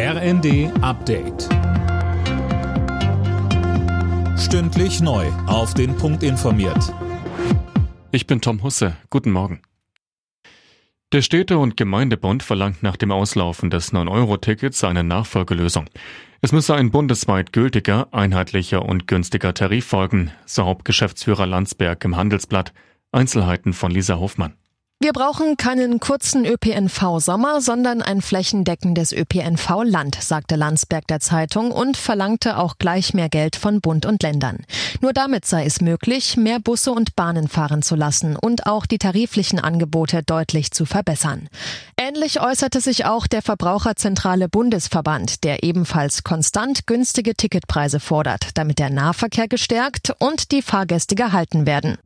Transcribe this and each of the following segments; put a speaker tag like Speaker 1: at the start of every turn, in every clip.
Speaker 1: RND Update. Stündlich neu. Auf den Punkt informiert.
Speaker 2: Ich bin Tom Husse. Guten Morgen. Der Städte- und Gemeindebund verlangt nach dem Auslaufen des 9-Euro-Tickets eine Nachfolgelösung. Es müsse ein bundesweit gültiger, einheitlicher und günstiger Tarif folgen, so Hauptgeschäftsführer Landsberg im Handelsblatt. Einzelheiten von Lisa Hofmann.
Speaker 3: Wir brauchen keinen kurzen ÖPNV-Sommer, sondern ein flächendeckendes ÖPNV-Land, sagte Landsberg der Zeitung und verlangte auch gleich mehr Geld von Bund und Ländern. Nur damit sei es möglich, mehr Busse und Bahnen fahren zu lassen und auch die tariflichen Angebote deutlich zu verbessern. Ähnlich äußerte sich auch der Verbraucherzentrale Bundesverband, der ebenfalls konstant günstige Ticketpreise fordert, damit der Nahverkehr gestärkt und die Fahrgäste gehalten werden.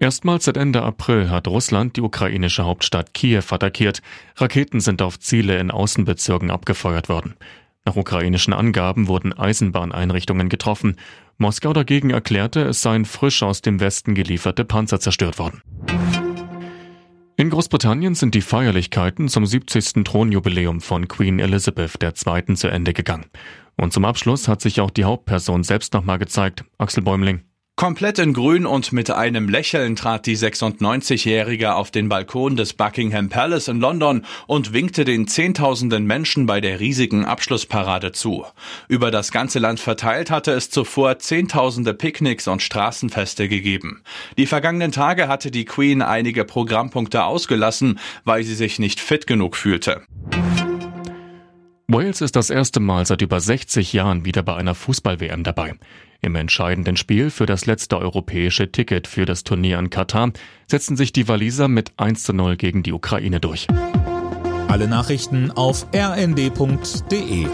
Speaker 2: Erstmals seit Ende April hat Russland die ukrainische Hauptstadt Kiew attackiert. Raketen sind auf Ziele in Außenbezirken abgefeuert worden. Nach ukrainischen Angaben wurden Eisenbahneinrichtungen getroffen. Moskau dagegen erklärte, es seien frisch aus dem Westen gelieferte Panzer zerstört worden. In Großbritannien sind die Feierlichkeiten zum 70. Thronjubiläum von Queen Elizabeth II. zu Ende gegangen. Und zum Abschluss hat sich auch die Hauptperson selbst nochmal gezeigt, Axel Bäumling.
Speaker 4: Komplett in Grün und mit einem Lächeln trat die 96-Jährige auf den Balkon des Buckingham Palace in London und winkte den Zehntausenden Menschen bei der riesigen Abschlussparade zu. Über das ganze Land verteilt hatte es zuvor Zehntausende Picknicks und Straßenfeste gegeben. Die vergangenen Tage hatte die Queen einige Programmpunkte ausgelassen, weil sie sich nicht fit genug fühlte.
Speaker 2: Wales ist das erste Mal seit über 60 Jahren wieder bei einer Fußball-WM dabei. Im entscheidenden Spiel für das letzte europäische Ticket für das Turnier in Katar setzen sich die Waliser mit 1 zu 0 gegen die Ukraine durch.
Speaker 1: Alle Nachrichten auf rnd.de